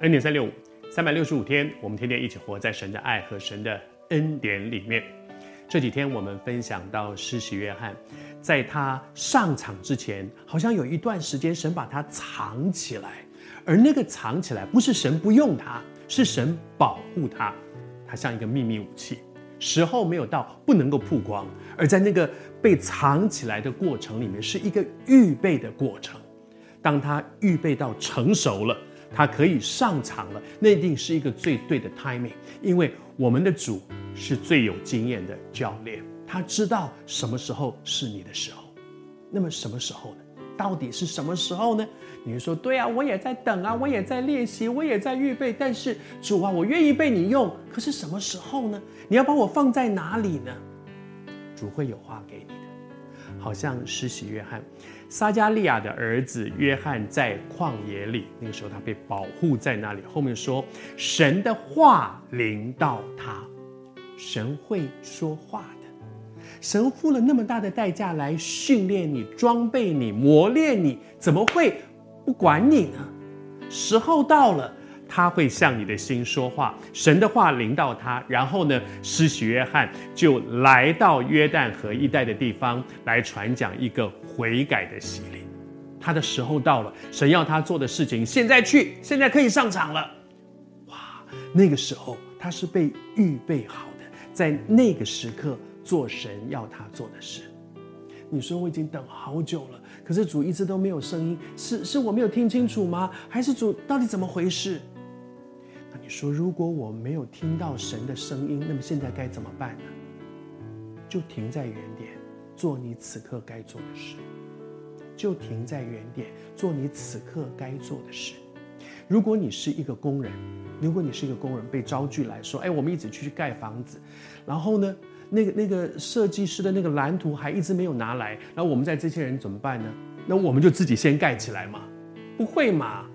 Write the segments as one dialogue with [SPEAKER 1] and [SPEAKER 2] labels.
[SPEAKER 1] 恩典三六五，三百六十五天，我们天天一起活在神的爱和神的恩典里面。这几天我们分享到施洗约翰，在他上场之前，好像有一段时间神把他藏起来，而那个藏起来不是神不用他，是神保护他，他像一个秘密武器，时候没有到不能够曝光，而在那个被藏起来的过程里面，是一个预备的过程，当他预备到成熟了。他可以上场了，那一定是一个最对的 timing，因为我们的主是最有经验的教练，他知道什么时候是你的时候。那么什么时候呢？到底是什么时候呢？你说，对啊，我也在等啊，我也在练习，我也在预备。但是主啊，我愿意被你用，可是什么时候呢？你要把我放在哪里呢？主会有话给你的。好像施洗约翰，撒迦利亚的儿子约翰在旷野里，那个时候他被保护在那里。后面说，神的话临到他，神会说话的，神付了那么大的代价来训练你、装备你、磨练你，怎么会不管你呢？时候到了。他会向你的心说话，神的话临到他，然后呢，施洗约翰就来到约旦河一带的地方来传讲一个悔改的洗礼。他的时候到了，神要他做的事情，现在去，现在可以上场了。哇，那个时候他是被预备好的，在那个时刻做神要他做的事。你说我已经等好久了，可是主一直都没有声音，是是我没有听清楚吗？还是主到底怎么回事？你说，如果我没有听到神的声音，那么现在该怎么办呢？就停在原点，做你此刻该做的事。就停在原点，做你此刻该做的事。如果你是一个工人，如果你是一个工人被招聚来说，哎，我们一起去盖房子，然后呢，那个那个设计师的那个蓝图还一直没有拿来，然后我们在这些人怎么办呢？那我们就自己先盖起来嘛？不会嘛？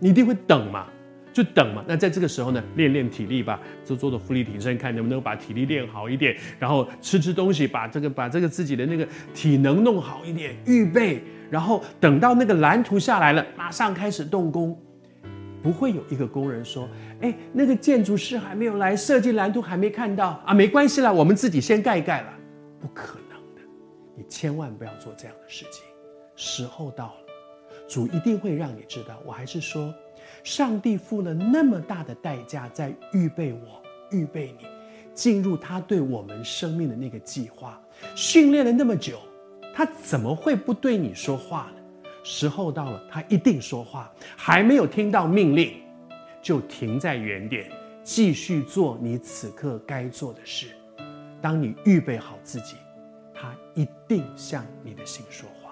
[SPEAKER 1] 你一定会等嘛？就等嘛，那在这个时候呢，练练体力吧，做做的伏地挺身，看能不能把体力练好一点，然后吃吃东西，把这个把这个自己的那个体能弄好一点，预备，然后等到那个蓝图下来了，马上开始动工。不会有一个工人说：“哎，那个建筑师还没有来，设计蓝图还没看到啊，没关系啦，我们自己先盖一盖了。”不可能的，你千万不要做这样的事情。时候到了，主一定会让你知道。我还是说。上帝付了那么大的代价，在预备我，预备你，进入他对我们生命的那个计划。训练了那么久，他怎么会不对你说话呢？时候到了，他一定说话。还没有听到命令，就停在原点，继续做你此刻该做的事。当你预备好自己，他一定向你的心说话。